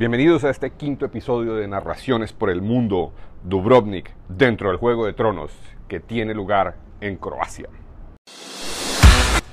Bienvenidos a este quinto episodio de Narraciones por el Mundo Dubrovnik dentro del Juego de Tronos que tiene lugar en Croacia.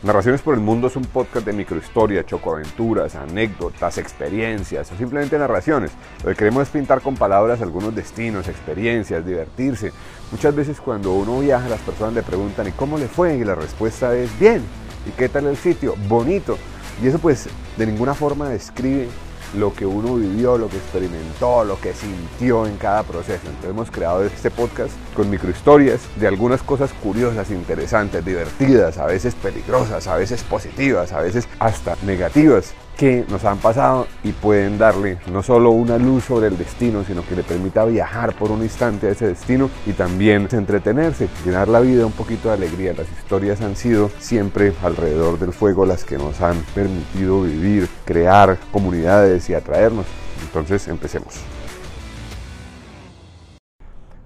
Narraciones por el Mundo es un podcast de microhistoria, chocoaventuras, anécdotas, experiencias o simplemente narraciones. Lo que queremos es pintar con palabras algunos destinos, experiencias, divertirse. Muchas veces cuando uno viaja las personas le preguntan ¿y cómo le fue? Y la respuesta es bien. ¿Y qué tal el sitio? Bonito. Y eso pues de ninguna forma describe lo que uno vivió, lo que experimentó, lo que sintió en cada proceso. Entonces hemos creado este podcast con microhistorias de algunas cosas curiosas, interesantes, divertidas, a veces peligrosas, a veces positivas, a veces hasta negativas que nos han pasado y pueden darle no solo una luz sobre el destino, sino que le permita viajar por un instante a ese destino y también entretenerse, llenar la vida un poquito de alegría. Las historias han sido siempre alrededor del fuego las que nos han permitido vivir, crear comunidades y atraernos. Entonces empecemos.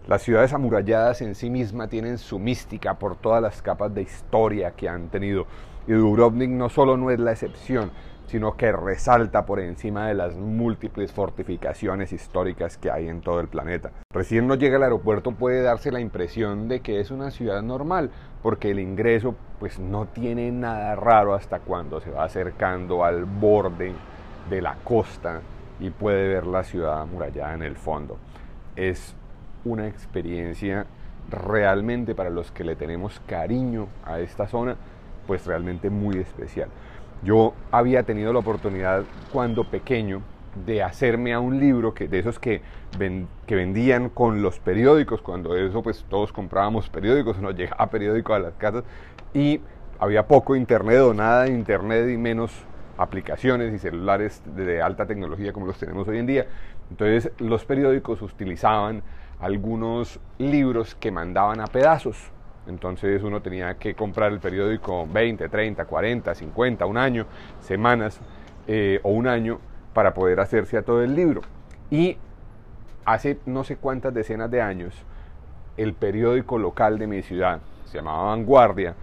Las ciudades amuralladas en sí mismas tienen su mística por todas las capas de historia que han tenido. Y Dubrovnik no solo no es la excepción, sino que resalta por encima de las múltiples fortificaciones históricas que hay en todo el planeta. Recién no llega al aeropuerto puede darse la impresión de que es una ciudad normal, porque el ingreso pues no tiene nada raro hasta cuando se va acercando al borde de la costa y puede ver la ciudad amurallada en el fondo. Es una experiencia realmente para los que le tenemos cariño a esta zona, pues realmente muy especial. Yo había tenido la oportunidad cuando pequeño de hacerme a un libro que, de esos que, vendían con los periódicos, cuando eso pues todos comprábamos periódicos, nos llegaba periódico a las casas y había poco internet o nada de internet y menos aplicaciones y celulares de alta tecnología como los tenemos hoy en día. Entonces los periódicos utilizaban algunos libros que mandaban a pedazos entonces uno tenía que comprar el periódico 20, 30, 40, 50, un año, semanas eh, o un año para poder hacerse a todo el libro. Y hace no sé cuántas decenas de años, el periódico local de mi ciudad, se llamaba Vanguardia,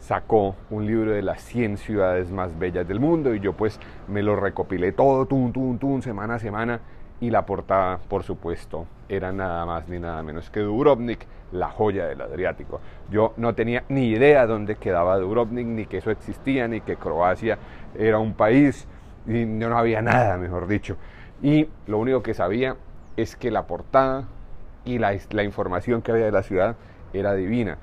sacó un libro de las 100 ciudades más bellas del mundo y yo pues me lo recopilé todo, tum, tum, tum, semana a semana y la portada, por supuesto, era nada más ni nada menos que Dubrovnik, la joya del Adriático. Yo no tenía ni idea dónde quedaba Dubrovnik, ni que eso existía, ni que Croacia era un país, y no había nada, mejor dicho. Y lo único que sabía es que la portada y la, información que había de la ciudad era divina.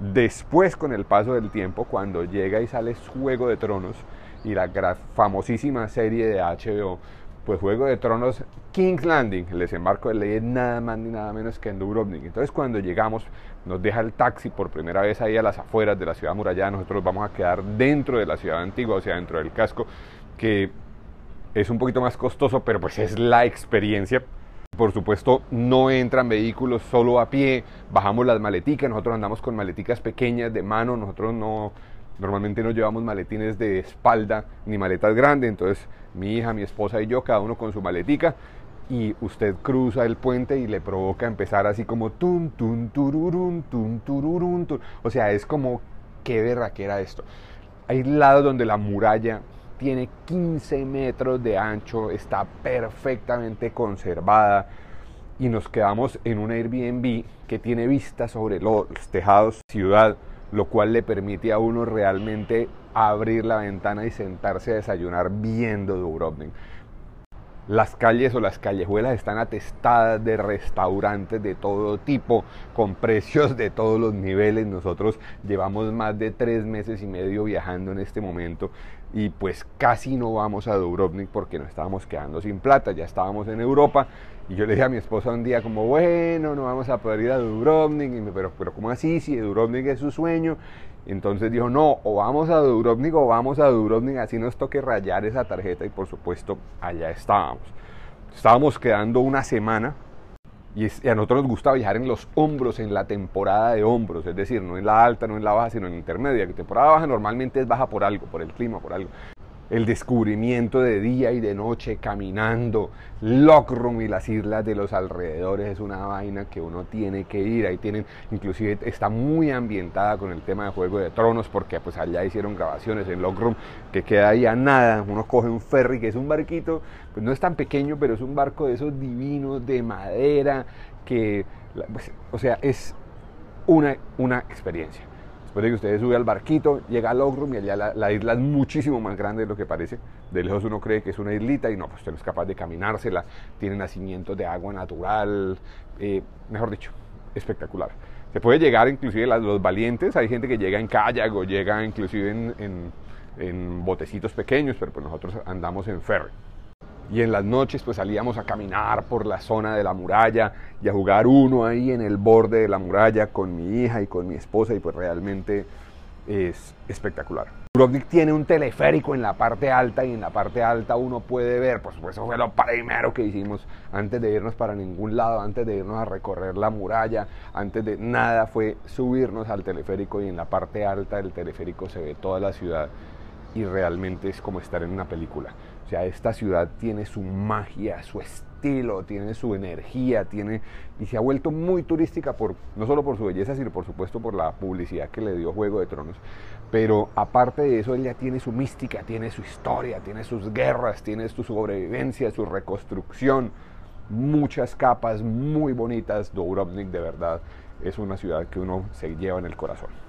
Después, con el paso del tiempo, cuando llega y sale Juego de Tronos y la famosísima serie de HBO, pues Juego de Tronos, King's Landing, el desembarco de ley es nada más ni nada menos que en Dubrovnik. Entonces cuando llegamos, nos deja el taxi por primera vez ahí a las afueras de la ciudad murallada, nosotros vamos a quedar dentro de la ciudad antigua, o sea, dentro del casco, que es un poquito más costoso, pero pues es la experiencia. Por supuesto, no entran vehículos solo a pie, bajamos las maleticas, nosotros andamos con maleticas pequeñas de mano, nosotros no, Normalmente no llevamos maletines de espalda ni maletas grandes, entonces mi hija, mi esposa y yo, cada uno con su maletica, y usted cruza el puente y le provoca empezar así como tum, tum, tururun, tum, tururun, O sea, es como, qué era esto. Hay lados donde la muralla tiene 15 metros de ancho, está perfectamente conservada y nos quedamos en un Airbnb que tiene vista sobre los tejados ciudad lo cual le permite a uno realmente abrir la ventana y sentarse a desayunar viendo Dubrovnik. Las calles o las callejuelas están atestadas de restaurantes de todo tipo, con precios de todos los niveles. Nosotros llevamos más de tres meses y medio viajando en este momento y pues casi no vamos a Dubrovnik porque nos estábamos quedando sin plata. Ya estábamos en Europa y yo le dije a mi esposa un día como, bueno, no vamos a poder ir a Dubrovnik. Y me, pero, pero ¿cómo así? Si Dubrovnik es su sueño. Entonces dijo, no, o vamos a Dubrovnik o vamos a Dubrovnik, así nos toque rayar esa tarjeta y por supuesto allá estábamos. Estábamos quedando una semana y, a nosotros nos gusta viajar en los hombros, en la temporada de hombros, es decir, no en la alta, no en la baja, sino en la intermedia. La temporada baja normalmente es baja por algo, por el clima, por algo. El descubrimiento de día y de noche caminando, Lockroom y las islas de los alrededores es una vaina que uno tiene que ir. Ahí tienen, inclusive está muy ambientada con el tema de Juego de Tronos porque pues allá hicieron grabaciones en Lockroom que queda ahí a nada. Uno coge un ferry que es un barquito, pues no es tan pequeño, pero es un barco de esos divinos de madera que, pues, o sea, es una, una experiencia. Después de que usted sube al barquito, llega al Logroom y allá la, isla es muchísimo más grande de lo que parece. De lejos uno cree que es una islita y no, pues usted no es capaz de caminársela. Tiene nacimientos de agua natural, eh, mejor dicho, espectacular. Se puede llegar inclusive los valientes, hay gente que llega en kayak o llega inclusive en, en botecitos pequeños, pero pues nosotros andamos en ferry y en las noches pues salíamos a caminar por la zona de la muralla y a jugar uno ahí en el borde de la muralla con mi hija y con mi esposa y pues realmente es espectacular. Dubrovnik tiene un teleférico en la parte alta y en la parte alta uno puede ver, por supuesto fue lo primero que hicimos antes de irnos para ningún lado, antes de irnos a recorrer la muralla, antes de nada fue subirnos al teleférico y en la parte alta del teleférico se ve toda la ciudad y realmente es como estar en una película. O sea, esta ciudad tiene su magia, su estilo, tiene su energía, tiene y se ha vuelto muy turística por no solo por su belleza, sino por supuesto por la publicidad que le dio Juego de Tronos. Pero aparte de eso, ella tiene su mística, tiene su historia, tiene sus guerras, tiene su sobrevivencia, su reconstrucción, muchas capas muy bonitas. Dubrovnik de verdad es una ciudad que uno se lleva en el corazón.